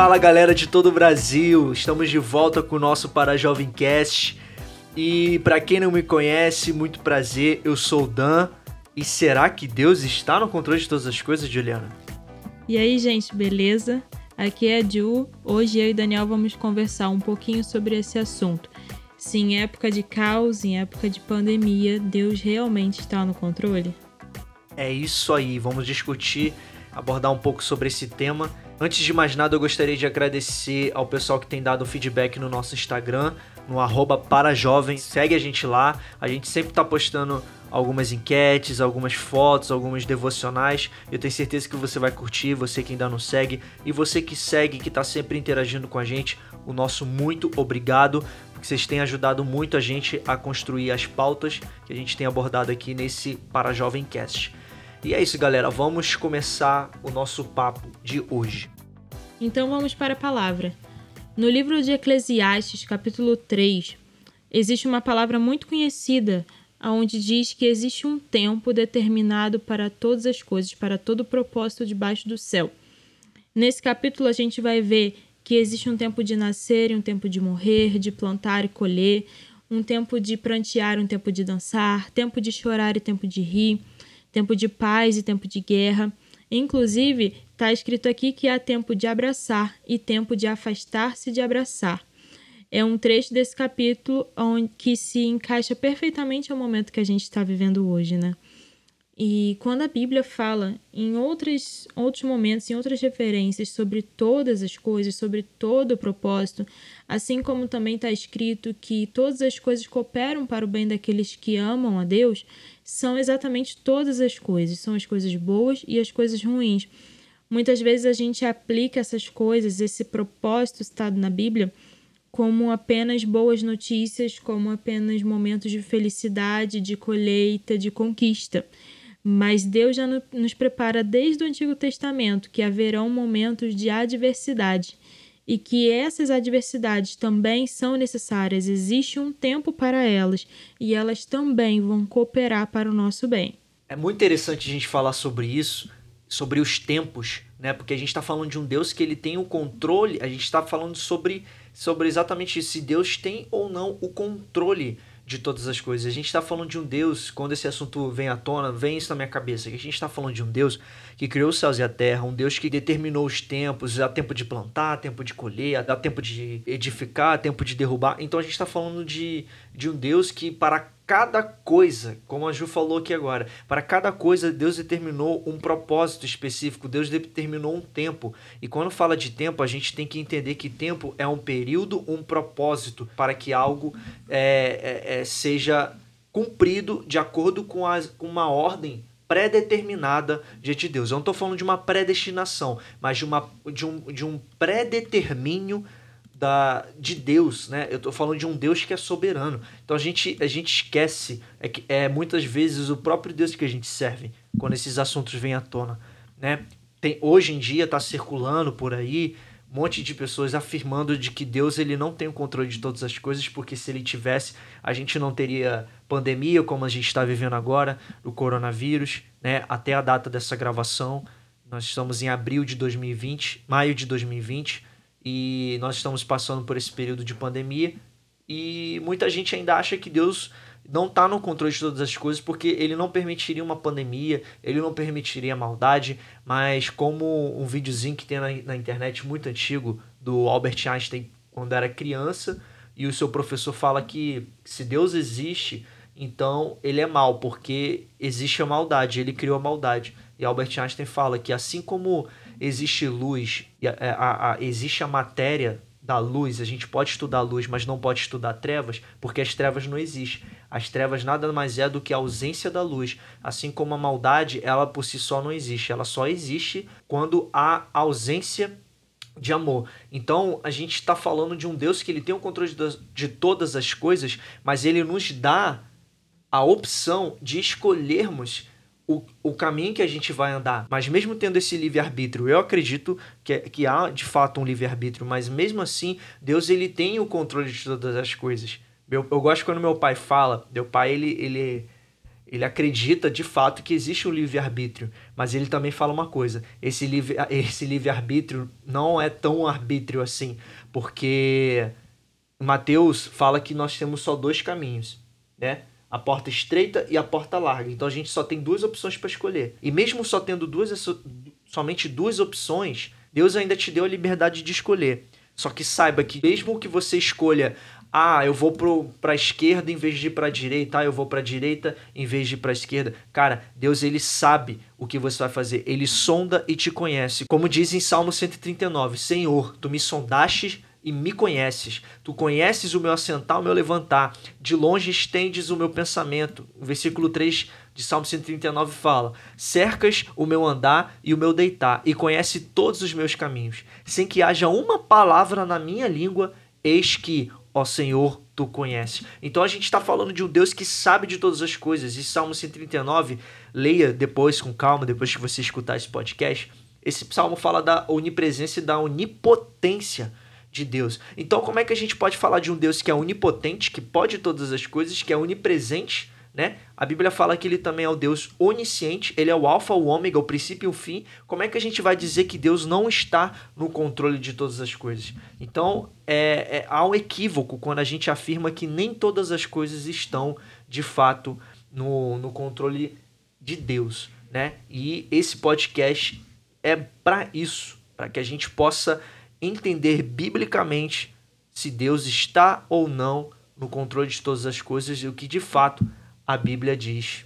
Fala galera de todo o Brasil, estamos de volta com o nosso Para Jovem Cast. E para quem não me conhece, muito prazer, eu sou o Dan. E será que Deus está no controle de todas as coisas, Juliana? E aí, gente, beleza? Aqui é a Ju. Hoje eu e Daniel vamos conversar um pouquinho sobre esse assunto. Se em época de caos, em época de pandemia, Deus realmente está no controle? É isso aí, vamos discutir, abordar um pouco sobre esse tema Antes de mais nada, eu gostaria de agradecer ao pessoal que tem dado feedback no nosso Instagram, no arroba parajovem. Segue a gente lá. A gente sempre está postando algumas enquetes, algumas fotos, algumas devocionais. Eu tenho certeza que você vai curtir, você que ainda não segue. E você que segue, que está sempre interagindo com a gente, o nosso muito obrigado. Porque vocês têm ajudado muito a gente a construir as pautas que a gente tem abordado aqui nesse Para Jovem Cast. E é isso, galera. Vamos começar o nosso papo de hoje. Então vamos para a palavra. No livro de Eclesiastes, capítulo 3, existe uma palavra muito conhecida, onde diz que existe um tempo determinado para todas as coisas, para todo o propósito debaixo do céu. Nesse capítulo a gente vai ver que existe um tempo de nascer e um tempo de morrer, de plantar e colher, um tempo de prantear, um tempo de dançar, tempo de chorar e tempo de rir, tempo de paz e tempo de guerra. Inclusive, está escrito aqui que há tempo de abraçar e tempo de afastar-se de abraçar. É um trecho desse capítulo onde, que se encaixa perfeitamente ao momento que a gente está vivendo hoje, né? E quando a Bíblia fala em outros, outros momentos, em outras referências sobre todas as coisas, sobre todo o propósito, assim como também está escrito que todas as coisas cooperam para o bem daqueles que amam a Deus, são exatamente todas as coisas, são as coisas boas e as coisas ruins. Muitas vezes a gente aplica essas coisas, esse propósito citado na Bíblia, como apenas boas notícias, como apenas momentos de felicidade, de colheita, de conquista. Mas Deus já nos prepara desde o Antigo Testamento que haverão momentos de adversidade e que essas adversidades também são necessárias, existe um tempo para elas e elas também vão cooperar para o nosso bem. É muito interessante a gente falar sobre isso, sobre os tempos, né? Porque a gente está falando de um Deus que ele tem o controle, a gente está falando sobre, sobre exatamente isso, se Deus tem ou não o controle de todas as coisas. A gente está falando de um Deus, quando esse assunto vem à tona, vem isso na minha cabeça, que a gente está falando de um Deus que criou os céus e a terra, um Deus que determinou os tempos, há tempo de plantar, tempo de colher, há tempo de edificar, tempo de derrubar. Então a gente está falando de, de um Deus que para cada coisa, como a Ju falou aqui agora, para cada coisa Deus determinou um propósito específico, Deus determinou um tempo. E quando fala de tempo, a gente tem que entender que tempo é um período, um propósito para que algo é, é, é, seja cumprido de acordo com, as, com uma ordem pré-determinada diante de Deus. Eu não estou falando de uma predestinação, mas de, uma, de um, de um pré-determínio da, de Deus, né? Eu estou falando de um Deus que é soberano. Então a gente, a gente esquece é que é muitas vezes o próprio Deus que a gente serve quando esses assuntos vêm à tona, né? Tem, hoje em dia está circulando por aí um monte de pessoas afirmando de que Deus ele não tem o controle de todas as coisas, porque se ele tivesse, a gente não teria pandemia como a gente está vivendo agora, do coronavírus, né? Até a data dessa gravação, nós estamos em abril de 2020, maio de 2020, e nós estamos passando por esse período de pandemia e muita gente ainda acha que Deus não está no controle de todas as coisas porque ele não permitiria uma pandemia, ele não permitiria maldade, mas como um videozinho que tem na, na internet muito antigo do Albert Einstein quando era criança e o seu professor fala que se Deus existe, então ele é mal porque existe a maldade, ele criou a maldade. E Albert Einstein fala que assim como existe luz, a, a, a, existe a matéria da luz, a gente pode estudar a luz, mas não pode estudar trevas, porque as trevas não existem. As trevas nada mais é do que a ausência da luz. Assim como a maldade, ela por si só não existe. Ela só existe quando há ausência de amor. Então a gente está falando de um Deus que ele tem o controle de todas as coisas, mas ele nos dá a opção de escolhermos o, o caminho que a gente vai andar. Mas mesmo tendo esse livre-arbítrio, eu acredito que, que há de fato um livre-arbítrio, mas mesmo assim, Deus ele tem o controle de todas as coisas. Eu, eu gosto quando meu pai fala, meu pai ele, ele, ele acredita de fato que existe um livre-arbítrio, mas ele também fala uma coisa: esse livre esse livre-arbítrio não é tão arbítrio assim, porque Mateus fala que nós temos só dois caminhos, né? A porta estreita e a porta larga. Então a gente só tem duas opções para escolher. E mesmo só tendo duas somente duas opções, Deus ainda te deu a liberdade de escolher. Só que saiba que mesmo que você escolha ah, eu vou para a esquerda em vez de ir para a direita, ah, eu vou para a direita em vez de ir para a esquerda. Cara, Deus ele sabe o que você vai fazer, ele sonda e te conhece. Como diz em Salmo 139, Senhor, tu me sondastes e me conheces. Tu conheces o meu assentar, o meu levantar. De longe estendes o meu pensamento. O versículo 3 de Salmo 139 fala: Cercas o meu andar e o meu deitar, e conhece todos os meus caminhos. Sem que haja uma palavra na minha língua, eis que ó Senhor, tu conheces. Então a gente está falando de um Deus que sabe de todas as coisas. E Salmo 139, leia depois com calma, depois que você escutar esse podcast. Esse salmo fala da onipresença e da onipotência de Deus. Então, como é que a gente pode falar de um Deus que é onipotente, que pode todas as coisas, que é onipresente, né? A Bíblia fala que ele também é o Deus onisciente, ele é o alfa, o ômega, o princípio e o fim. Como é que a gente vai dizer que Deus não está no controle de todas as coisas? Então, é, é, há um equívoco quando a gente afirma que nem todas as coisas estão, de fato, no, no controle de Deus, né? E esse podcast é para isso, para que a gente possa entender biblicamente se Deus está ou não no controle de todas as coisas e o que de fato a Bíblia diz.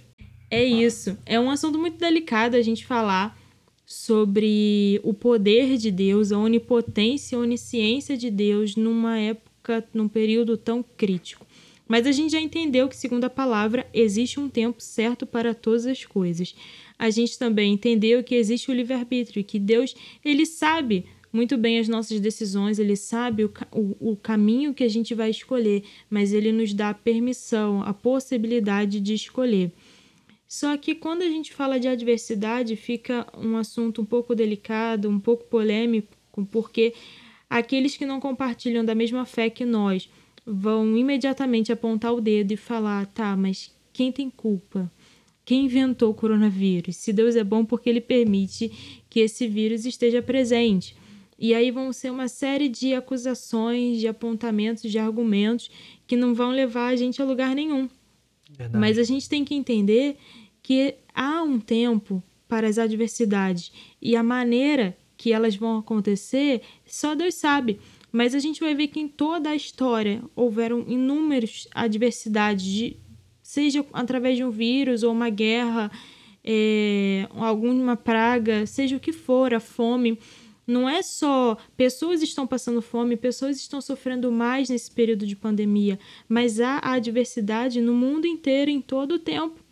É isso. É um assunto muito delicado a gente falar sobre o poder de Deus, a onipotência a onisciência de Deus numa época, num período tão crítico. Mas a gente já entendeu que, segundo a palavra, existe um tempo certo para todas as coisas. A gente também entendeu que existe o livre-arbítrio, que Deus, ele sabe muito bem as nossas decisões, ele sabe o, o, o caminho que a gente vai escolher, mas ele nos dá a permissão, a possibilidade de escolher. Só que quando a gente fala de adversidade, fica um assunto um pouco delicado, um pouco polêmico, porque aqueles que não compartilham da mesma fé que nós vão imediatamente apontar o dedo e falar: tá, mas quem tem culpa? Quem inventou o coronavírus? Se Deus é bom, porque ele permite que esse vírus esteja presente. E aí vão ser uma série de acusações, de apontamentos, de argumentos que não vão levar a gente a lugar nenhum. Verdade. Mas a gente tem que entender que há um tempo para as adversidades e a maneira que elas vão acontecer, só Deus sabe. Mas a gente vai ver que em toda a história houveram inúmeras adversidades, de, seja através de um vírus ou uma guerra, é, alguma praga, seja o que for, a fome não é só pessoas estão passando fome, pessoas estão sofrendo mais nesse período de pandemia, mas há a adversidade no mundo inteiro em todo o tempo.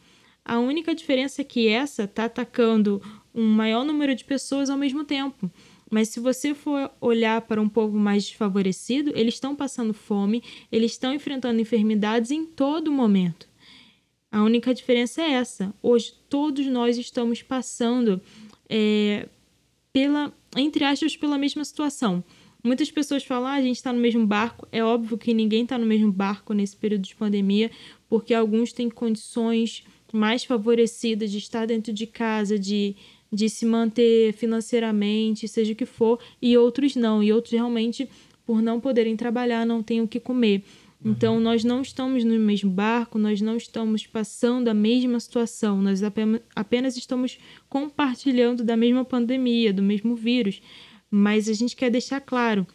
A única diferença é que essa está atacando um maior número de pessoas ao mesmo tempo. Mas se você for olhar para um povo mais desfavorecido, eles estão passando fome, eles estão enfrentando enfermidades em todo momento. A única diferença é essa. Hoje todos nós estamos passando é, pela, entre aspas, pela mesma situação. Muitas pessoas falam, ah, a gente está no mesmo barco. É óbvio que ninguém está no mesmo barco nesse período de pandemia, porque alguns têm condições mais favorecidas de estar dentro de casa, de, de se manter financeiramente, seja o que for, e outros não. E outros realmente, por não poderem trabalhar, não têm o que comer. Então, nós não estamos no mesmo barco, nós não estamos passando a mesma situação, nós apenas estamos compartilhando da mesma pandemia, do mesmo vírus. Mas a gente quer deixar claro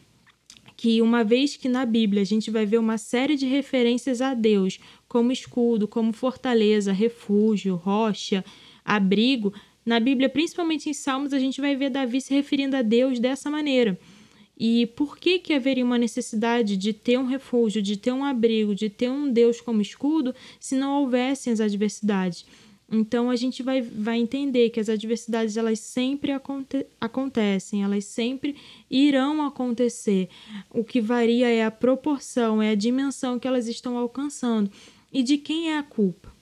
que, uma vez que na Bíblia a gente vai ver uma série de referências a Deus, como escudo, como fortaleza, refúgio, rocha, abrigo, na Bíblia, principalmente em Salmos, a gente vai ver Davi se referindo a Deus dessa maneira. E por que, que haveria uma necessidade de ter um refúgio, de ter um abrigo, de ter um Deus como escudo, se não houvessem as adversidades? Então a gente vai, vai entender que as adversidades elas sempre aconte acontecem, elas sempre irão acontecer. O que varia é a proporção, é a dimensão que elas estão alcançando. E de quem é a culpa?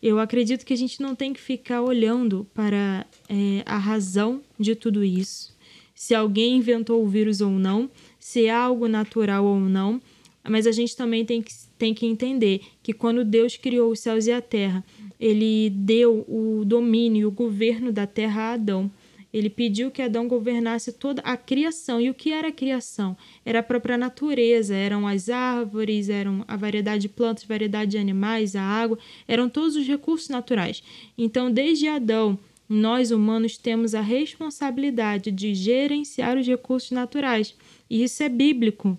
Eu acredito que a gente não tem que ficar olhando para é, a razão de tudo isso se alguém inventou o vírus ou não, se é algo natural ou não, Mas a gente também tem que, tem que entender que quando Deus criou os céus e a terra, ele deu o domínio, o governo da terra a Adão. Ele pediu que Adão governasse toda a criação. E o que era a criação? Era a própria natureza, eram as árvores, eram a variedade de plantas, variedade de animais, a água, eram todos os recursos naturais. Então, desde Adão, nós humanos temos a responsabilidade de gerenciar os recursos naturais. E isso é bíblico.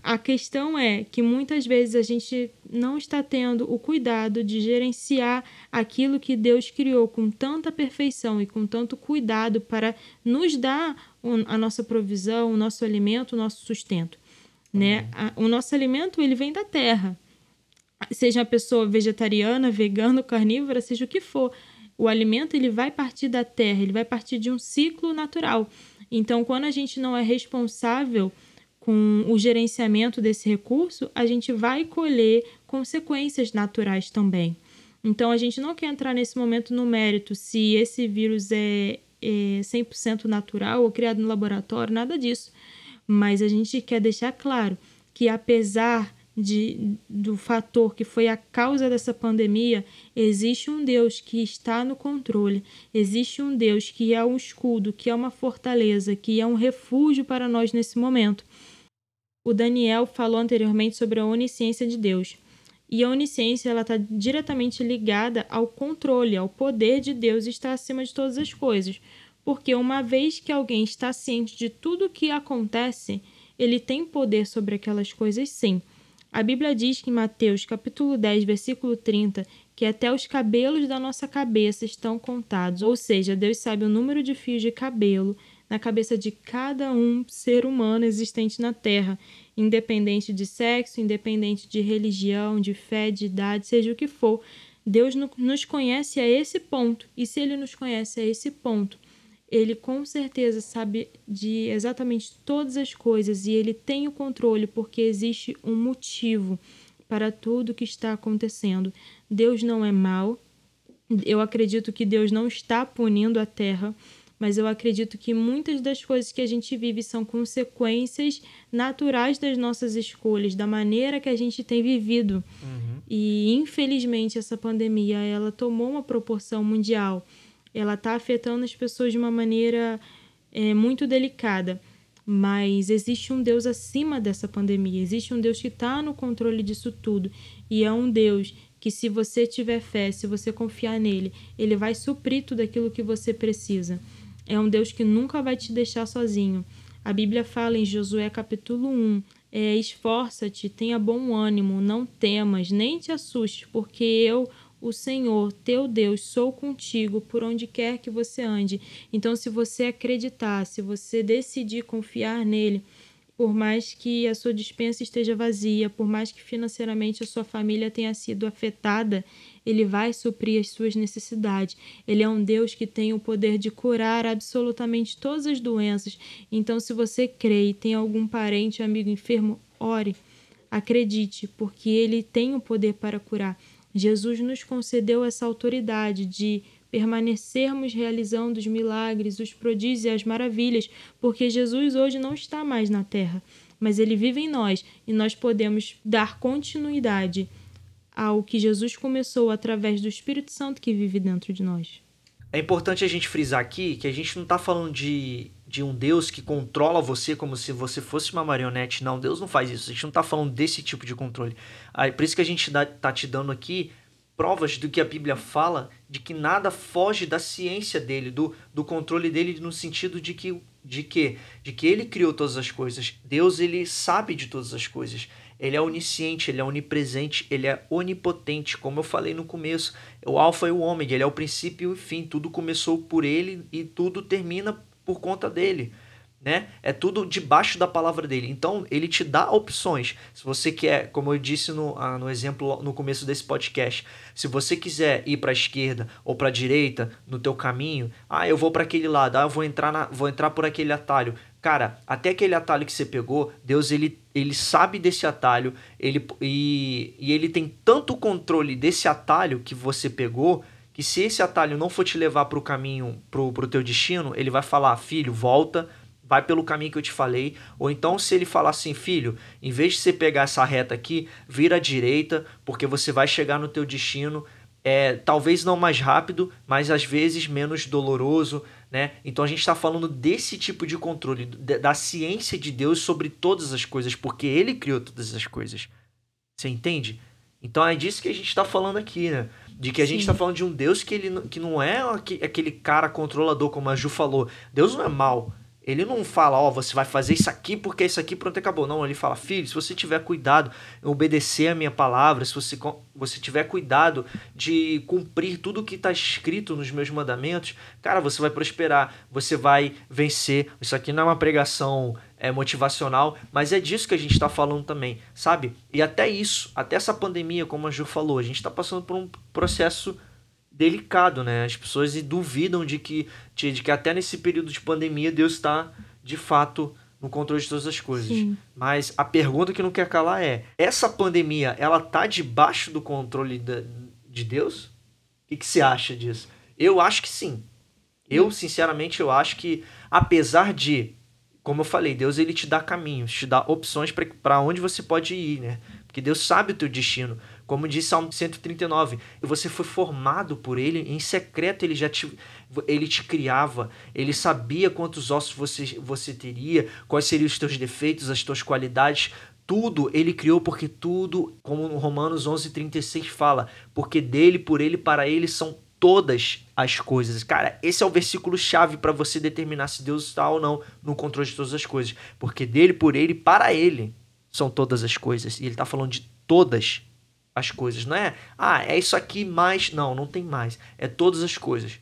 A questão é que muitas vezes a gente não está tendo o cuidado de gerenciar aquilo que Deus criou com tanta perfeição e com tanto cuidado para nos dar a nossa provisão, o nosso alimento, o nosso sustento. Né? O nosso alimento ele vem da terra. Seja uma pessoa vegetariana, vegana, carnívora, seja o que for, o alimento ele vai partir da terra, ele vai partir de um ciclo natural. Então, quando a gente não é responsável com o gerenciamento desse recurso, a gente vai colher consequências naturais também. Então, a gente não quer entrar nesse momento no mérito se esse vírus é, é 100% natural ou criado no laboratório, nada disso. Mas a gente quer deixar claro que, apesar de, do fator que foi a causa dessa pandemia, existe um Deus que está no controle, existe um Deus que é um escudo, que é uma fortaleza, que é um refúgio para nós nesse momento o Daniel falou anteriormente sobre a onisciência de Deus. E a onisciência ela está diretamente ligada ao controle, ao poder de Deus estar acima de todas as coisas. Porque uma vez que alguém está ciente de tudo o que acontece, ele tem poder sobre aquelas coisas sim. A Bíblia diz que em Mateus capítulo 10, versículo 30, que até os cabelos da nossa cabeça estão contados. Ou seja, Deus sabe o número de fios de cabelo na cabeça de cada um ser humano existente na Terra, independente de sexo, independente de religião, de fé, de idade, seja o que for. Deus nos conhece a esse ponto, e se Ele nos conhece a esse ponto, Ele com certeza sabe de exatamente todas as coisas e Ele tem o controle porque existe um motivo para tudo que está acontecendo. Deus não é mau. Eu acredito que Deus não está punindo a terra mas eu acredito que muitas das coisas que a gente vive são consequências naturais das nossas escolhas, da maneira que a gente tem vivido. Uhum. E infelizmente essa pandemia ela tomou uma proporção mundial. Ela está afetando as pessoas de uma maneira é, muito delicada. Mas existe um Deus acima dessa pandemia, existe um Deus que está no controle disso tudo. E é um Deus que, se você tiver fé, se você confiar nele, ele vai suprir tudo aquilo que você precisa. É um Deus que nunca vai te deixar sozinho. A Bíblia fala em Josué capítulo 1: é, Esforça-te, tenha bom ânimo, não temas, nem te assustes, porque eu, o Senhor, teu Deus, sou contigo por onde quer que você ande. Então, se você acreditar, se você decidir confiar nele, por mais que a sua dispensa esteja vazia, por mais que financeiramente a sua família tenha sido afetada, ele vai suprir as suas necessidades. Ele é um Deus que tem o poder de curar absolutamente todas as doenças. Então, se você crê e tem algum parente, amigo enfermo, ore. Acredite, porque ele tem o poder para curar. Jesus nos concedeu essa autoridade de permanecermos realizando os milagres, os prodígios e as maravilhas, porque Jesus hoje não está mais na terra, mas ele vive em nós e nós podemos dar continuidade ao que Jesus começou através do Espírito Santo que vive dentro de nós. É importante a gente frisar aqui que a gente não está falando de, de um Deus que controla você como se você fosse uma marionete. Não, Deus não faz isso. A gente não está falando desse tipo de controle. Aí, por isso que a gente está te dando aqui provas do que a Bíblia fala de que nada foge da ciência dele, do, do controle dele no sentido de que de que de que ele criou todas as coisas. Deus ele sabe de todas as coisas. Ele é onisciente, ele é onipresente, ele é onipotente, como eu falei no começo. O alfa e o ômega, ele é o princípio e o fim. Tudo começou por ele e tudo termina por conta dele né? É tudo debaixo da palavra dele. Então, ele te dá opções. Se você quer, como eu disse no, ah, no exemplo no começo desse podcast, se você quiser ir para a esquerda ou para a direita no teu caminho, ah, eu vou para aquele lado, ah, eu vou entrar na, vou entrar por aquele atalho. Cara, até aquele atalho que você pegou, Deus ele, ele sabe desse atalho, ele e, e ele tem tanto controle desse atalho que você pegou, que se esse atalho não for te levar para o caminho, para o teu destino, ele vai falar, filho, volta, vai pelo caminho que eu te falei. Ou então, se ele falar assim, filho, em vez de você pegar essa reta aqui, vira à direita, porque você vai chegar no teu destino. É, talvez não mais rápido, mas às vezes menos doloroso, né? Então a gente está falando desse tipo de controle, da ciência de Deus sobre todas as coisas, porque Ele criou todas as coisas. Você entende? Então é disso que a gente está falando aqui, né? De que a gente está falando de um Deus que, ele, que não é aquele cara controlador, como a Ju falou. Deus não é mal. Ele não fala, ó, oh, você vai fazer isso aqui porque isso aqui pronto acabou. Não, ele fala, filho, se você tiver cuidado em obedecer a minha palavra, se você, você tiver cuidado de cumprir tudo que está escrito nos meus mandamentos, cara, você vai prosperar, você vai vencer. Isso aqui não é uma pregação é, motivacional, mas é disso que a gente está falando também, sabe? E até isso, até essa pandemia, como a Ju falou, a gente está passando por um processo delicado, né? As pessoas duvidam de que, de que até nesse período de pandemia Deus está, de fato, no controle de todas as coisas. Sim. Mas a pergunta que não quer calar é: essa pandemia, ela tá debaixo do controle de, de Deus? O que, que você acha disso? Eu acho que sim. Eu, sinceramente, eu acho que, apesar de, como eu falei, Deus ele te dá caminhos, te dá opções para onde você pode ir, né? Porque Deus sabe o teu destino. Como diz Salmo 139, você foi formado por ele, em secreto ele já te, ele te criava, ele sabia quantos ossos você, você teria, quais seriam os teus defeitos, as tuas qualidades, tudo ele criou porque tudo, como Romanos 11:36 fala, porque dele, por ele, para ele são todas as coisas. Cara, esse é o versículo chave para você determinar se Deus está ou não no controle de todas as coisas, porque dele, por ele, para ele são todas as coisas. E ele está falando de todas as coisas, não é? Ah, é isso aqui mais. Não, não tem mais. É todas as coisas.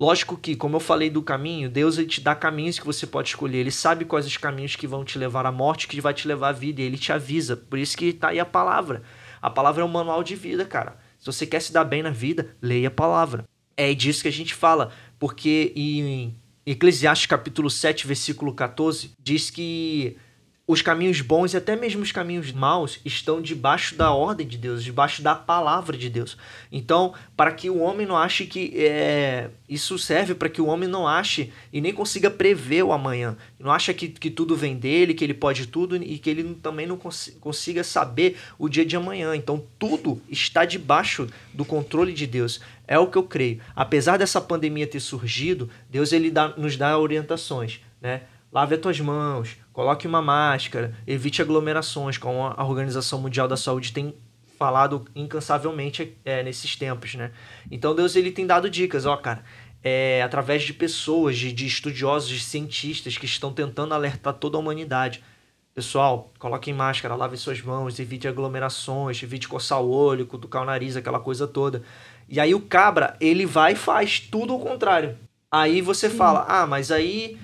Lógico que, como eu falei do caminho, Deus ele te dá caminhos que você pode escolher. Ele sabe quais os caminhos que vão te levar à morte, que vai te levar à vida. E ele te avisa. Por isso que tá aí a palavra. A palavra é um manual de vida, cara. Se você quer se dar bem na vida, leia a palavra. É disso que a gente fala. Porque em Eclesiastes capítulo 7, versículo 14, diz que os caminhos bons e até mesmo os caminhos maus estão debaixo da ordem de Deus, debaixo da palavra de Deus. Então, para que o homem não ache que é, isso serve para que o homem não ache e nem consiga prever o amanhã, não acha que, que tudo vem dele, que ele pode tudo e que ele também não cons consiga saber o dia de amanhã. Então, tudo está debaixo do controle de Deus. É o que eu creio. Apesar dessa pandemia ter surgido, Deus ele dá, nos dá orientações, né? Lave as tuas mãos, coloque uma máscara, evite aglomerações, como a Organização Mundial da Saúde tem falado incansavelmente é, nesses tempos, né? Então Deus ele tem dado dicas, ó, cara, é, através de pessoas, de, de estudiosos, de cientistas que estão tentando alertar toda a humanidade. Pessoal, coloquem máscara, lave suas mãos, evite aglomerações, evite coçar o olho, cutucar o nariz, aquela coisa toda. E aí o cabra, ele vai e faz tudo ao contrário. Aí você Sim. fala, ah, mas aí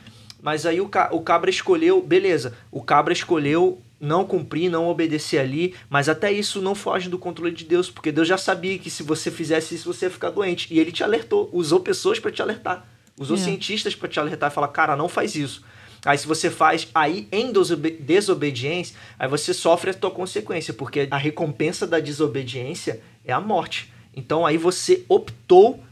mas aí o, ca o cabra escolheu, beleza, o cabra escolheu não cumprir, não obedecer ali, mas até isso não foge do controle de Deus, porque Deus já sabia que se você fizesse isso você ia ficar doente, e ele te alertou, usou pessoas para te alertar, usou é. cientistas para te alertar e falar, cara, não faz isso. Aí se você faz, aí em desobediência, aí você sofre a tua consequência, porque a recompensa da desobediência é a morte. Então aí você optou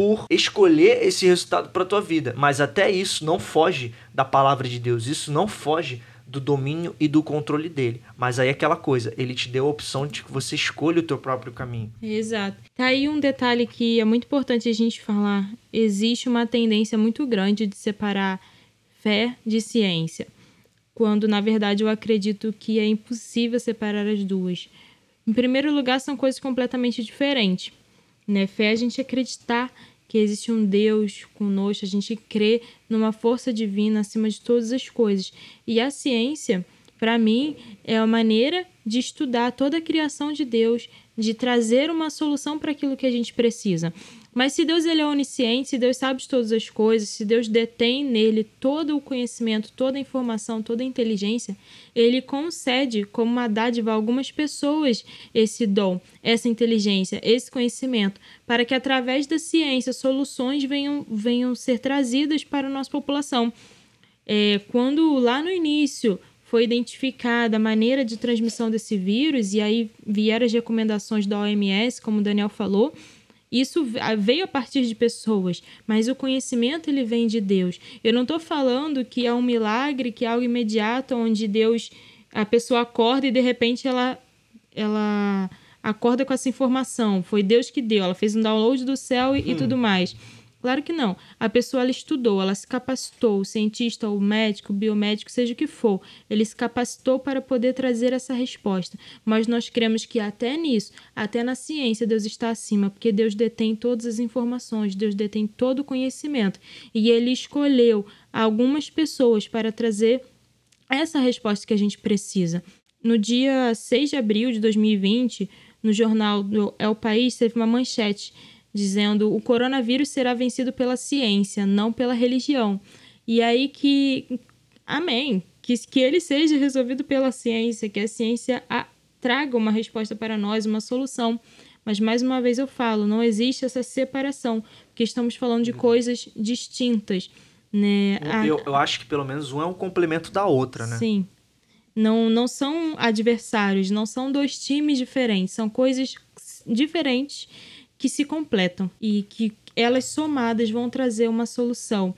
por escolher esse resultado para tua vida. Mas até isso não foge da palavra de Deus, isso não foge do domínio e do controle dele. Mas aí é aquela coisa, ele te deu a opção de que você escolha o teu próprio caminho. Exato. Tá aí um detalhe que é muito importante a gente falar. Existe uma tendência muito grande de separar fé de ciência, quando na verdade eu acredito que é impossível separar as duas. Em primeiro lugar, são coisas completamente diferentes. Né? Fé é a gente acreditar que existe um Deus conosco, a gente crê numa força divina acima de todas as coisas. E a ciência, para mim, é a maneira de estudar toda a criação de Deus, de trazer uma solução para aquilo que a gente precisa. Mas se Deus ele é onisciente, se Deus sabe de todas as coisas, se Deus detém nele todo o conhecimento, toda a informação, toda a inteligência, ele concede como uma dádiva a algumas pessoas esse dom, essa inteligência, esse conhecimento, para que através da ciência soluções venham, venham ser trazidas para a nossa população. É, quando lá no início foi identificada a maneira de transmissão desse vírus, e aí vieram as recomendações da OMS, como o Daniel falou, Isso veio a partir de pessoas, mas o conhecimento ele vem de Deus. Eu não estou falando que é um milagre, que é algo imediato, onde Deus, a pessoa acorda e de repente ela, ela acorda com essa informação. Foi Deus que deu, ela fez um download do céu e, hum. e tudo mais. Claro que não. A pessoa ela estudou, ela se capacitou, o cientista, o médico, o biomédico, seja o que for, ele se capacitou para poder trazer essa resposta. Mas nós cremos que até nisso, até na ciência, Deus está acima, porque Deus detém todas as informações, Deus detém todo o conhecimento. E ele escolheu algumas pessoas para trazer essa resposta que a gente precisa. No dia 6 de abril de 2020, no jornal do É o País, teve uma manchete dizendo o coronavírus será vencido pela ciência, não pela religião. E aí que, amém, que, que ele seja resolvido pela ciência, que a ciência a, traga uma resposta para nós, uma solução. Mas mais uma vez eu falo, não existe essa separação, porque estamos falando de uhum. coisas distintas. Né? Eu, eu acho que pelo menos um é um complemento da outra, né? Sim. Não, não são adversários, não são dois times diferentes, são coisas diferentes que se completam e que elas somadas vão trazer uma solução.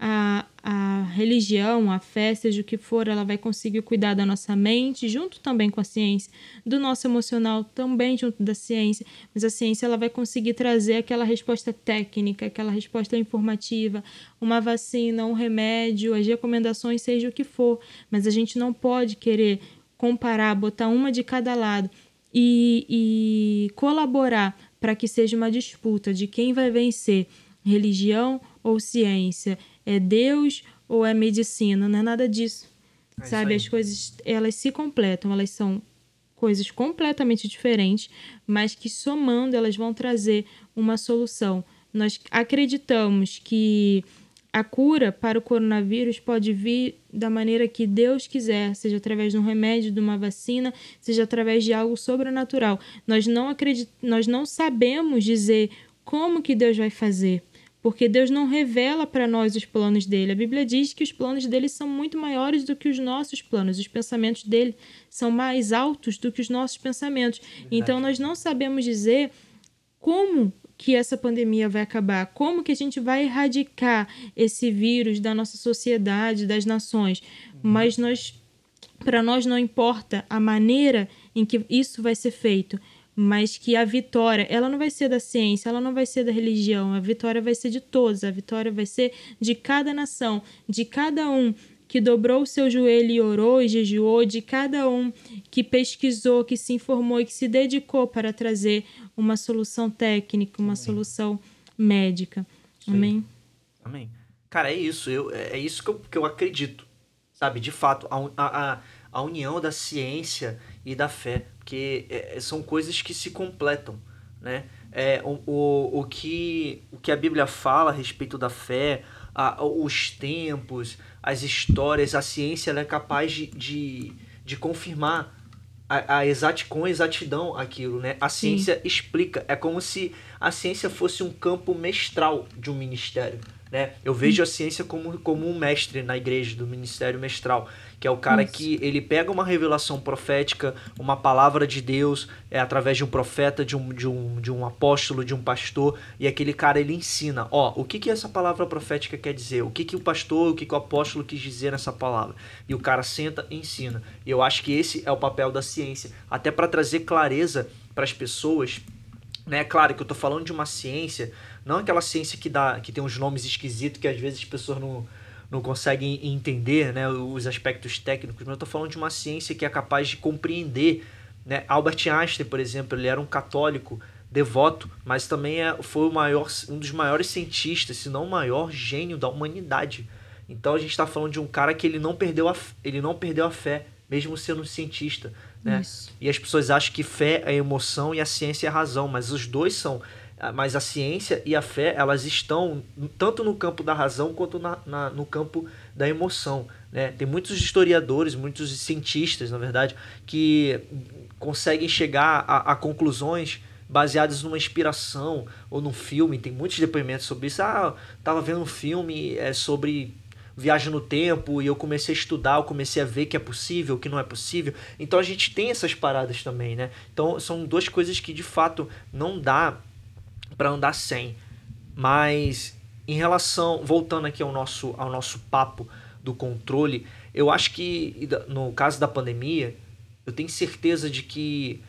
A, a religião, a fé, seja o que for, ela vai conseguir cuidar da nossa mente, junto também com a ciência, do nosso emocional, também junto da ciência, mas a ciência ela vai conseguir trazer aquela resposta técnica, aquela resposta informativa, uma vacina, um remédio, as recomendações, seja o que for, mas a gente não pode querer comparar, botar uma de cada lado e, e colaborar para que seja uma disputa de quem vai vencer, religião ou ciência, é Deus ou é medicina, não é nada disso. É sabe, as coisas elas se completam, elas são coisas completamente diferentes, mas que somando elas vão trazer uma solução. Nós acreditamos que a cura para o coronavírus pode vir da maneira que Deus quiser, seja através de um remédio, de uma vacina, seja através de algo sobrenatural. Nós não acredit... nós não sabemos dizer como que Deus vai fazer, porque Deus não revela para nós os planos dele. A Bíblia diz que os planos dele são muito maiores do que os nossos planos, os pensamentos dele são mais altos do que os nossos pensamentos. Verdade. Então nós não sabemos dizer como que essa pandemia vai acabar, como que a gente vai erradicar esse vírus da nossa sociedade, das nações. Uhum. Mas nós para nós não importa a maneira em que isso vai ser feito, mas que a vitória, ela não vai ser da ciência, ela não vai ser da religião, a vitória vai ser de todos, a vitória vai ser de cada nação, de cada um que dobrou o seu joelho e orou e jejuou, de cada um que pesquisou, que se informou e que se dedicou para trazer uma solução técnica, uma Amém. solução médica. Sim. Amém? Amém. Cara, é isso. Eu, é isso que eu, que eu acredito. Sabe, de fato, a, a, a união da ciência e da fé. Porque é, são coisas que se completam, né? É, o, o, o, que, o que a Bíblia fala a respeito da fé, a, os tempos, as histórias, a ciência é capaz de, de, de confirmar a, a exati, com exatidão aquilo, né? A ciência Sim. explica. É como se a ciência fosse um campo mestral de um ministério. Né? Eu vejo a ciência como, como um mestre na igreja do ministério mestral, que é o cara Isso. que ele pega uma revelação profética, uma palavra de Deus, é através de um profeta, de um, de um, de um apóstolo, de um pastor, e aquele cara ele ensina, ó, o que que essa palavra profética quer dizer? O que que o pastor, o que que o apóstolo quis dizer nessa palavra? E o cara senta e ensina. E eu acho que esse é o papel da ciência, até para trazer clareza para as pessoas né? Claro que eu estou falando de uma ciência, não aquela ciência que, dá, que tem uns nomes esquisitos que às vezes as pessoas não, não conseguem entender né, os aspectos técnicos, mas eu estou falando de uma ciência que é capaz de compreender. Né? Albert Einstein, por exemplo, ele era um católico devoto, mas também é, foi o maior, um dos maiores cientistas, se não o maior gênio da humanidade. Então a gente está falando de um cara que ele não perdeu a, ele não perdeu a fé, mesmo sendo um cientista. Né? E as pessoas acham que fé é emoção e a ciência é a razão, mas os dois são. Ah, mas a ciência e a fé, elas estão tanto no campo da razão quanto na, na, no campo da emoção. Né? Tem muitos historiadores, muitos cientistas, na verdade, que conseguem chegar a, a conclusões baseadas numa inspiração ou num filme. Tem muitos depoimentos sobre isso. Ah, tava vendo um filme é, sobre viagem no tempo e eu comecei a estudar, eu comecei a ver que é possível, que não é possível. Então a gente tem essas paradas também, né? Então são duas coisas que de fato não dá para andar sem. Mas em relação, voltando aqui ao nosso, ao nosso papo do controle, eu acho que no caso da pandemia, eu tenho certeza de que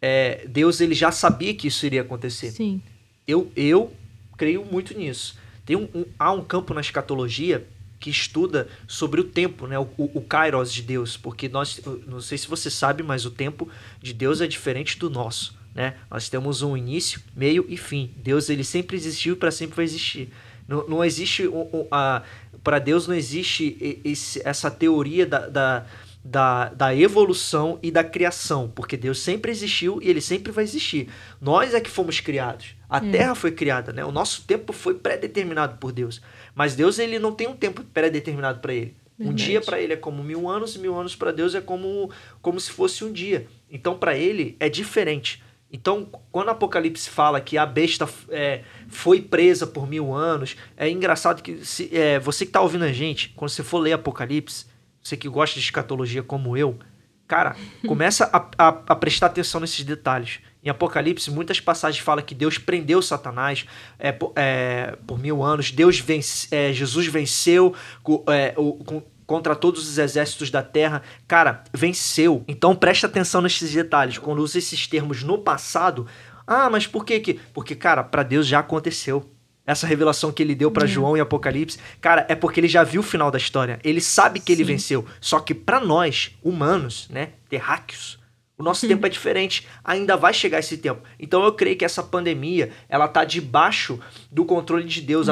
é, Deus ele já sabia que isso iria acontecer. Sim. Eu, eu creio muito nisso. Tem um, um, há um campo na escatologia que estuda sobre o tempo, né? O, o, kairos de Deus, porque nós, não sei se você sabe, mas o tempo de Deus é diferente do nosso, né? Nós temos um início, meio e fim. Deus ele sempre existiu e para sempre vai existir. Não, não existe um, um, para Deus não existe esse, essa teoria da, da da, da evolução e da criação, porque Deus sempre existiu e ele sempre vai existir. Nós é que fomos criados. A é. Terra foi criada, né? O nosso tempo foi pré-determinado por Deus. Mas Deus ele não tem um tempo pré-determinado para ele. Verdade. Um dia para ele é como mil anos e mil anos para Deus é como, como se fosse um dia. Então para ele é diferente. Então, quando o Apocalipse fala que a besta é, foi presa por mil anos, é engraçado que se, é, você que está ouvindo a gente, quando você for ler Apocalipse, você que gosta de escatologia como eu, cara, começa a, a, a, prestar atenção nesses detalhes. Em Apocalipse, muitas passagens falam que Deus prendeu Satanás é, é, por mil anos, Deus vence, é, Jesus venceu é, o, com, contra todos os exércitos da terra. Cara, venceu. Então presta atenção nesses detalhes. Quando usa esses termos no passado, ah, mas por que que? Porque, cara, para Deus já aconteceu essa revelação que ele deu para João em Apocalipse, cara, é porque ele já viu o final da história. Ele sabe que Sim. ele venceu. Só que para nós, humanos, né, terráqueos, o nosso tempo é diferente. Ainda vai chegar esse tempo. Então eu creio que essa pandemia, ela tá debaixo do controle de Deus.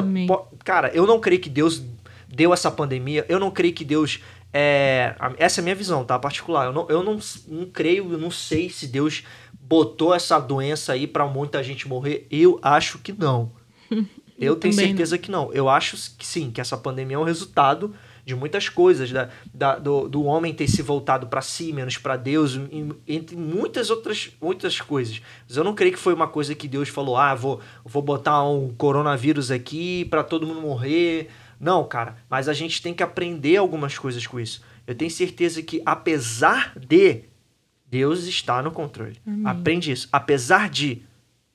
Cara, eu não creio que Deus deu essa pandemia. Eu não creio que Deus é, essa é a minha visão, tá? Particular. Eu não, eu não, não creio, eu não sei se Deus botou essa doença aí para muita gente morrer. Eu acho que não. Eu, tenho certeza não. que não. Eu acho que sim, que essa pandemia é um resultado de muitas coisas, da, da do, do homem ter se voltado para si, menos para Deus, entre muitas outras, muitas coisas. Mas eu não creio que foi uma coisa que Deus falou: ah, vou, vou botar um coronavírus aqui para todo mundo morrer. Não, cara, mas a gente tem que aprender algumas coisas com isso. Eu tenho certeza que, apesar de, Deus está no controle. Amém. Aprende isso. Apesar de,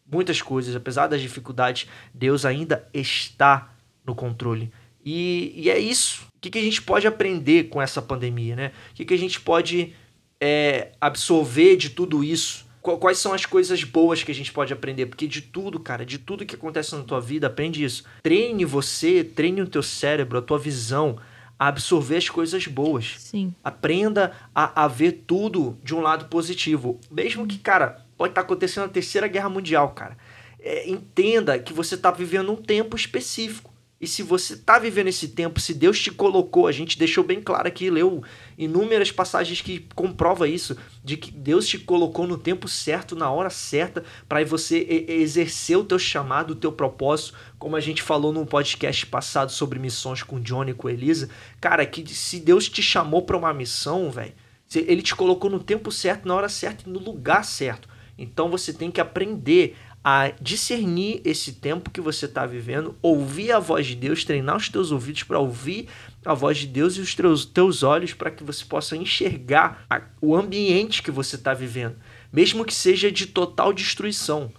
muitas coisas, apesar das dificuldades, Deus ainda está no controle. E, e é isso. O que, que a gente pode aprender com essa pandemia, né? O que, que a gente pode é, absorver de tudo isso? Quais são as coisas boas que a gente pode aprender? Porque de tudo, cara, de tudo que acontece na tua vida, aprende isso. Treine você, treine o teu cérebro, a tua visão a absorver as coisas boas. Sim. Aprenda a, a ver tudo de um lado positivo. Mesmo que, cara, pode estar tá acontecendo a terceira guerra mundial, cara. É, entenda que você está vivendo um tempo específico. E se você está vivendo esse tempo, se Deus te colocou, a gente deixou bem claro aqui, leu inúmeras passagens que comprova isso, de que Deus te colocou no tempo certo, na hora certa, para você exercer o teu chamado, o teu propósito, como a gente falou no podcast passado sobre missões com Johnny e com Elisa. Cara, que se Deus te chamou para uma missão, velho, ele te colocou no tempo certo, na hora certa e no lugar certo. Então você tem que aprender a discernir esse tempo que você está vivendo, ouvir a voz de Deus, treinar os teus ouvidos para ouvir a voz de Deus e os teus, teus olhos para que você possa enxergar a, o ambiente que você está vivendo, mesmo que seja de total destruição.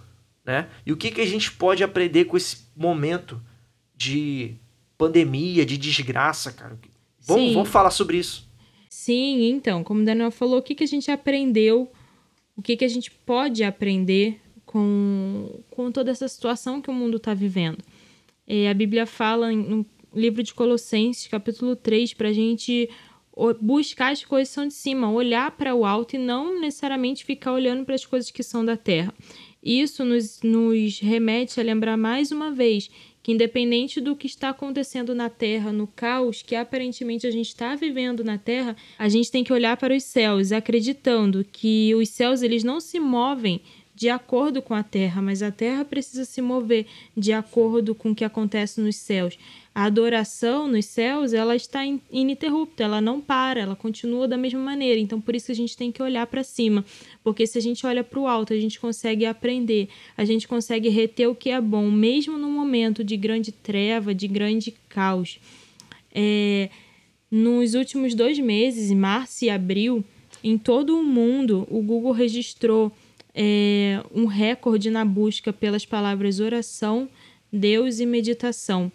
Né? E o que, que a gente pode aprender com esse momento de pandemia, de desgraça, cara? Vamos, vamos falar sobre isso. Sim, então, como o Daniel falou, o que, que a gente aprendeu o que, que a gente pode aprender com, com toda essa situação que o mundo está vivendo. É, a Bíblia fala no livro de Colossenses, capítulo 3, para a gente buscar as coisas que são de cima, olhar para o alto e não necessariamente ficar olhando para as coisas que são da terra. Isso nos, nos remete a lembrar mais uma vez que independente do que está acontecendo na Terra, no caos que aparentemente a gente está vivendo na Terra, a gente tem que olhar para os céus, acreditando que os céus eles não se movem de acordo com a Terra, mas a Terra precisa se mover de acordo com o que acontece nos céus a adoração nos céus ela está ininterrupta, ela não para, ela continua da mesma maneira. Então, por isso a gente tem que olhar para cima, porque se a gente olha para o alto, a gente consegue aprender, a gente consegue reter o que é bom, mesmo no momento de grande treva, de grande caos. É, nos últimos dois meses, março e abril, em todo o mundo, o Google registrou é, um recorde na busca pelas palavras oração, Deus e meditação.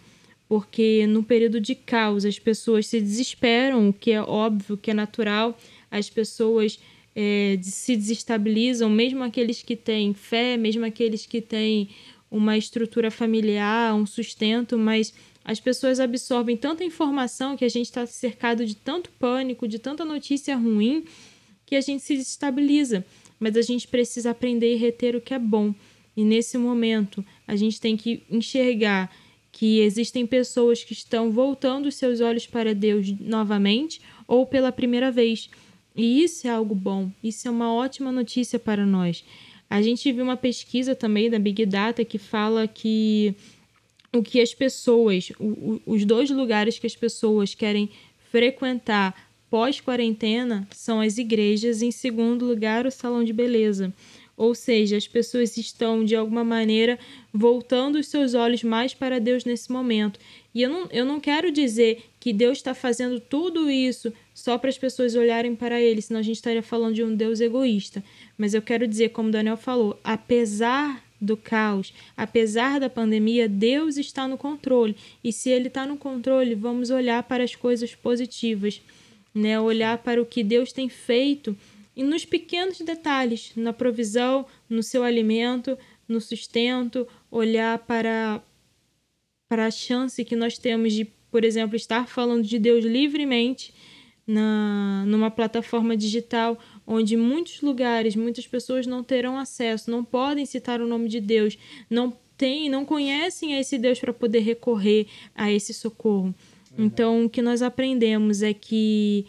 Porque no período de caos as pessoas se desesperam, o que é óbvio, o que é natural, as pessoas é, se desestabilizam, mesmo aqueles que têm fé, mesmo aqueles que têm uma estrutura familiar, um sustento, mas as pessoas absorvem tanta informação que a gente está cercado de tanto pânico, de tanta notícia ruim, que a gente se desestabiliza. Mas a gente precisa aprender e reter o que é bom. E nesse momento, a gente tem que enxergar que existem pessoas que estão voltando os seus olhos para Deus novamente ou pela primeira vez. E isso é algo bom, isso é uma ótima notícia para nós. A gente viu uma pesquisa também da Big Data que fala que o que as pessoas, o, os dois lugares que as pessoas querem frequentar pós-quarentena são as igrejas, e em segundo lugar, o salão de beleza. Ou seja, as pessoas estão, de alguma maneira, voltando os seus olhos mais para Deus nesse momento. E eu não, eu não quero dizer que Deus está fazendo tudo isso só para as pessoas olharem para Ele, senão a gente estaria falando de um Deus egoísta. Mas eu quero dizer, como Daniel falou, apesar do caos, apesar da pandemia, Deus está no controle. E se Ele está no controle, vamos olhar para as coisas positivas, né? olhar para o que Deus tem feito e nos pequenos detalhes, na provisão, no seu alimento, no sustento, olhar para, para a chance que nós temos de, por exemplo, estar falando de Deus livremente na, numa plataforma digital onde muitos lugares, muitas pessoas não terão acesso, não podem citar o nome de Deus, não têm, não conhecem a esse Deus para poder recorrer a esse socorro. Uhum. Então, o que nós aprendemos é que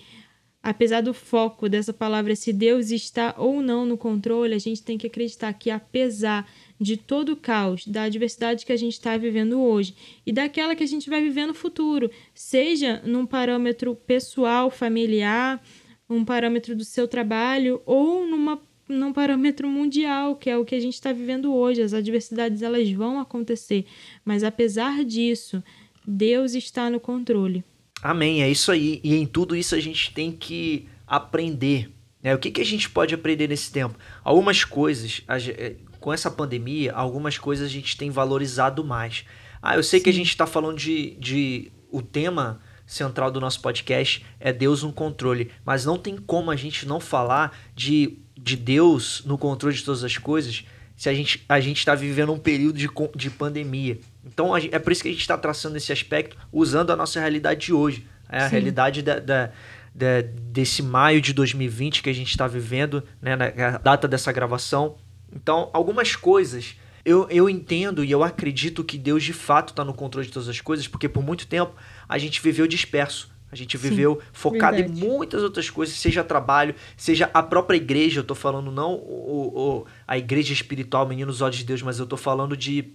apesar do foco dessa palavra, se Deus está ou não no controle, a gente tem que acreditar que, apesar de todo o caos, da adversidade que a gente está vivendo hoje e daquela que a gente vai viver no futuro, seja num parâmetro pessoal, familiar, um parâmetro do seu trabalho ou numa num parâmetro mundial, que é o que a gente está vivendo hoje. As adversidades elas vão acontecer, mas apesar disso, Deus está no controle. Amém, é isso aí. E em tudo isso a gente tem que aprender. Né? O que, que a gente pode aprender nesse tempo? Algumas coisas, é, com essa pandemia, algumas coisas a gente tem valorizado mais. Ah, eu sei Sim. que a gente está falando de, de. O tema central do nosso podcast é Deus no controle, mas não tem como a gente não falar de, de Deus no controle de todas as coisas se a gente a gente está vivendo um período de, de pandemia. Então é por isso que a gente está traçando esse aspecto usando a nossa realidade de hoje. É a Sim. realidade da, da, da, desse maio de 2020 que a gente está vivendo, né, na data dessa gravação. Então, algumas coisas eu, eu entendo e eu acredito que Deus de fato está no controle de todas as coisas, porque por muito tempo a gente viveu disperso. A gente viveu Sim, focado verdade. em muitas outras coisas, seja trabalho, seja a própria igreja. Eu tô falando não o, o, a igreja espiritual, meninos olhos de Deus, mas eu tô falando de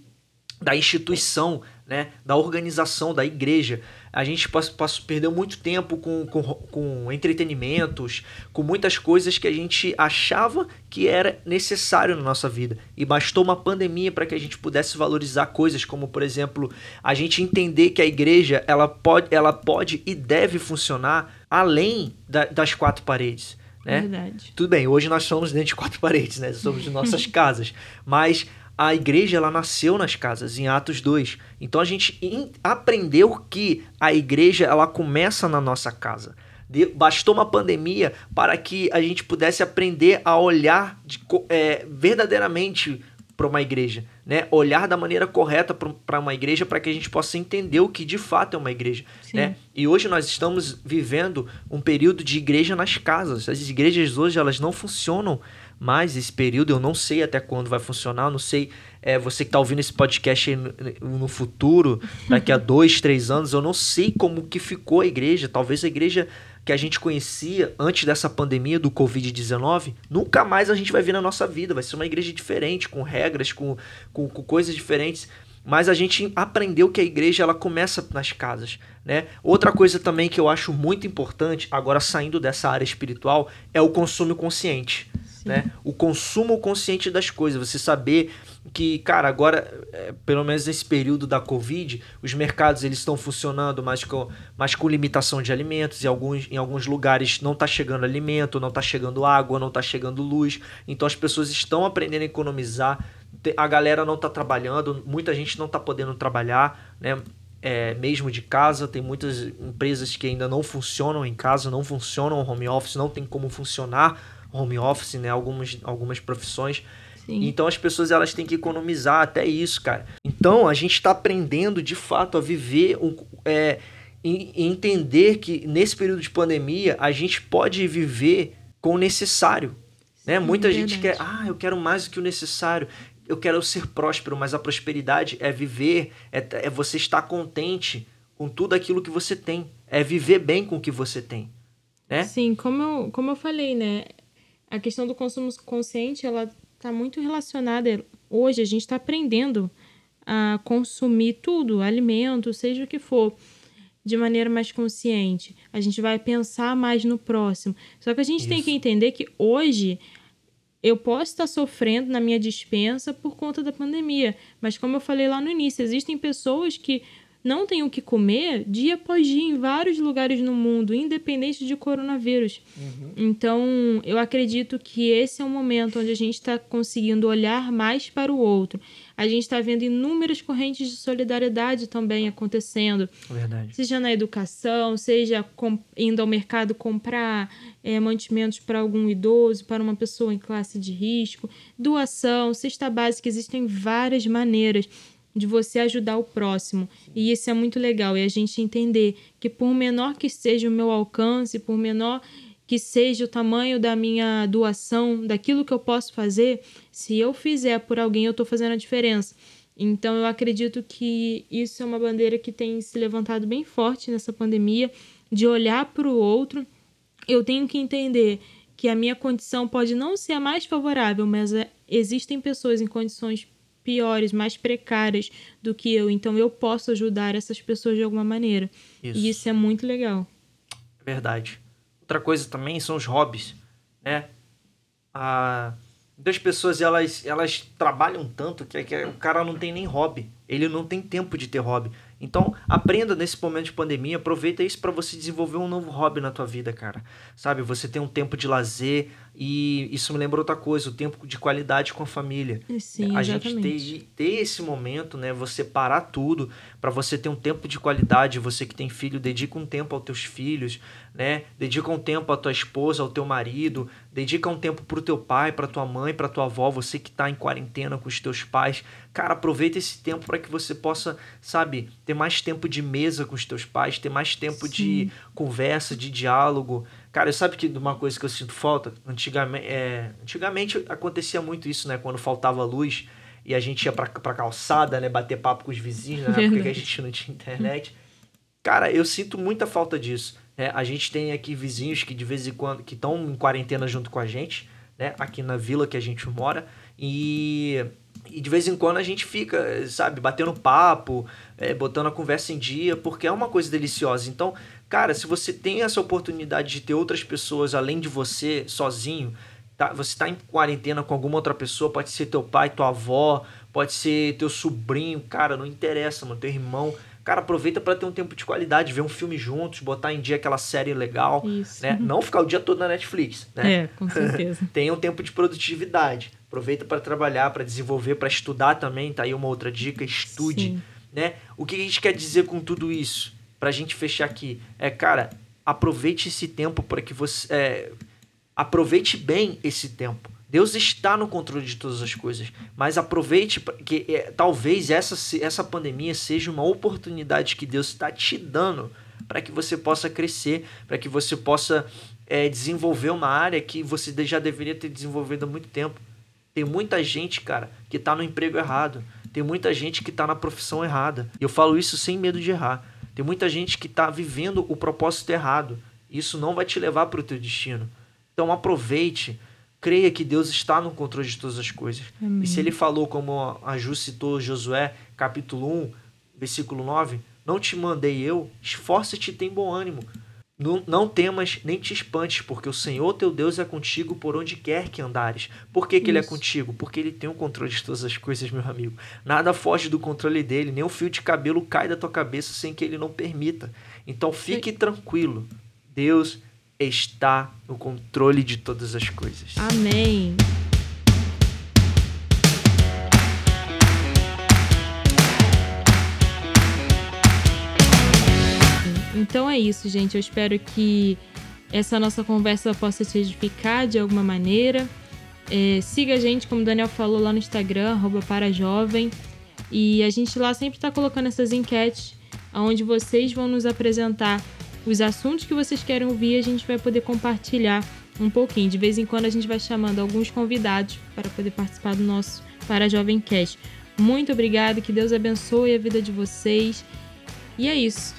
da instituição, né, da organização da igreja. A gente perdeu muito tempo com, com, com entretenimentos, com muitas coisas que a gente achava que era necessário na nossa vida. E bastou uma pandemia para que a gente pudesse valorizar coisas como, por exemplo, a gente entender que a igreja ela pode, ela pode e deve funcionar além da, das quatro paredes. Né? Verdade. Tudo bem, hoje nós somos dentro de quatro paredes, né? Somos de nossas casas. Mas a igreja ela nasceu nas casas, em Atos 2. Então a gente aprendeu que a igreja ela começa na nossa casa. De, bastou uma pandemia para que a gente pudesse aprender a olhar de, é, verdadeiramente para uma igreja, né? Olhar da maneira correta para uma igreja para que a gente possa entender o que de fato é uma igreja, Sim. né? E hoje nós estamos vivendo um período de igreja nas casas. As igrejas hoje elas não funcionam mais esse período. Eu não sei até quando vai funcionar. Eu não sei, é, você que está ouvindo esse podcast no, no futuro, daqui a dois, três anos, eu não sei como que ficou a igreja. Talvez a igreja que a gente conhecia antes dessa pandemia do Covid-19, nunca mais a gente vai ver na nossa vida. Vai ser uma igreja diferente, com regras, com, com, com coisas diferentes mas a gente aprendeu que a igreja ela começa nas casas, né? Outra coisa também que eu acho muito importante, agora saindo dessa área espiritual, é o consumo consciente, né? O consumo consciente das coisas, você saber que, cara, agora, é, pelo menos nesse período da Covid, os mercados eles estão funcionando mais com, mais com limitação de alimentos. Em alguns, em alguns lugares não está chegando alimento, não está chegando água, não está chegando luz. Então as pessoas estão aprendendo a economizar. A galera não está trabalhando, muita gente não está podendo trabalhar, né? É, mesmo de casa, tem muitas empresas que ainda não funcionam em casa, não funcionam home office, não tem como funcionar home office, né? Algumas, algumas profissões. Sim. Então as pessoas elas têm que economizar até isso, cara. Então a gente está aprendendo de fato a viver um, é, e, entender que nesse período de pandemia a gente pode viver com o necessário. Né? Sim, Muita gente quer, ah, eu quero mais do que o necessário. Eu quero ser próspero, mas a prosperidade é viver, é, é você estar contente com tudo aquilo que você tem. É viver bem com o que você tem. Né? Sim, como eu, como eu falei, né? A questão do consumo consciente, ela está muito relacionada. Hoje a gente está aprendendo a consumir tudo, alimento, seja o que for, de maneira mais consciente. A gente vai pensar mais no próximo. Só que a gente Isso. tem que entender que hoje eu posso estar sofrendo na minha dispensa por conta da pandemia, mas como eu falei lá no início, existem pessoas que não têm o que comer dia após dia em vários lugares no mundo, independente de coronavírus. Uhum. Então, eu acredito que esse é um momento onde a gente está conseguindo olhar mais para o outro. A gente está vendo inúmeras correntes de solidariedade também acontecendo. Verdade. Seja na educação, seja indo ao mercado comprar é, mantimentos para algum idoso, para uma pessoa em classe de risco, doação, cesta básica, existem várias maneiras de você ajudar o próximo. E isso é muito legal. E a gente entender que, por menor que seja o meu alcance, por menor que seja o tamanho da minha doação, daquilo que eu posso fazer, se eu fizer por alguém, eu estou fazendo a diferença. Então, eu acredito que isso é uma bandeira que tem se levantado bem forte nessa pandemia, de olhar para o outro. Eu tenho que entender que a minha condição pode não ser a mais favorável, mas é, existem pessoas em condições piores, mais precárias do que eu. Então eu posso ajudar essas pessoas de alguma maneira. Isso. E isso é muito legal. Verdade. Outra coisa também são os hobbies, né? Ah, muitas pessoas elas, elas trabalham tanto que, que o cara não tem nem hobby. Ele não tem tempo de ter hobby. Então, aprenda nesse momento de pandemia, aproveita isso para você desenvolver um novo hobby na tua vida, cara. Sabe, você tem um tempo de lazer e isso me lembra outra coisa, o tempo de qualidade com a família. Sim, a exatamente. gente ter, ter esse momento, né, você parar tudo para você ter um tempo de qualidade, você que tem filho, dedica um tempo aos teus filhos, né? Dedica um tempo à tua esposa, ao teu marido, dedica um tempo pro teu pai, pra tua mãe, pra tua avó, você que tá em quarentena com os teus pais. Cara, aproveita esse tempo para que você possa, sabe, ter mais tempo de mesa com os teus pais, ter mais tempo Sim. de conversa, de diálogo. Cara, sabe que uma coisa que eu sinto falta? Antigamente, é, antigamente acontecia muito isso, né? Quando faltava luz e a gente ia pra, pra calçada, né? Bater papo com os vizinhos, na época que a gente não tinha internet. Cara, eu sinto muita falta disso. Né? A gente tem aqui vizinhos que de vez em quando que estão em quarentena junto com a gente, né? Aqui na vila que a gente mora. E e de vez em quando a gente fica, sabe, batendo papo, é, botando a conversa em dia, porque é uma coisa deliciosa. Então, cara, se você tem essa oportunidade de ter outras pessoas além de você, sozinho, tá? você está em quarentena com alguma outra pessoa, pode ser teu pai, tua avó, pode ser teu sobrinho, cara, não interessa, mano, teu irmão. Cara, aproveita para ter um tempo de qualidade, ver um filme juntos, botar em dia aquela série legal, Isso. né? Não ficar o dia todo na Netflix, né? É, com certeza. Tenha um tempo de produtividade. Aproveita para trabalhar, para desenvolver, para estudar também, tá aí uma outra dica, estude, Sim. né? O que a gente quer dizer com tudo isso? Pra gente fechar aqui, é, cara, aproveite esse tempo para que você é, aproveite bem esse tempo. Deus está no controle de todas as coisas, mas aproveite que é, talvez essa, essa pandemia seja uma oportunidade que Deus está te dando para que você possa crescer, para que você possa é, desenvolver uma área que você já deveria ter desenvolvido há muito tempo. Tem muita gente, cara, que está no emprego errado. Tem muita gente que está na profissão errada. Eu falo isso sem medo de errar. Tem muita gente que está vivendo o propósito errado. Isso não vai te levar para o teu destino. Então aproveite creia que Deus está no controle de todas as coisas. Amém. E se ele falou, como a Ju citou Josué, capítulo 1, versículo 9, não te mandei eu, esforça-te e tem bom ânimo. Não, não temas nem te espantes, porque o Senhor teu Deus é contigo por onde quer que andares. Por que, que ele é contigo? Porque ele tem o controle de todas as coisas, meu amigo. Nada foge do controle dele, nem um fio de cabelo cai da tua cabeça sem que ele não permita. Então fique Sim. tranquilo. Deus está no controle de todas as coisas. Amém. Então é isso, gente. Eu espero que essa nossa conversa possa te edificar de alguma maneira. É, siga a gente, como o Daniel falou, lá no Instagram, parajovem. E a gente lá sempre está colocando essas enquetes, onde vocês vão nos apresentar os assuntos que vocês querem ouvir a gente vai poder compartilhar um pouquinho. De vez em quando a gente vai chamando alguns convidados para poder participar do nosso Para Jovem Cast. Muito obrigado, que Deus abençoe a vida de vocês. E é isso.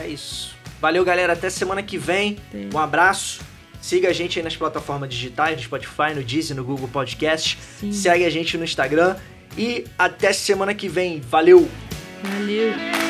É isso. Valeu, galera. Até semana que vem. Um abraço. Siga a gente aí nas plataformas digitais, no Spotify, no Disney, no Google Podcast. Sim. Segue a gente no Instagram. E até semana que vem. Valeu! Valeu!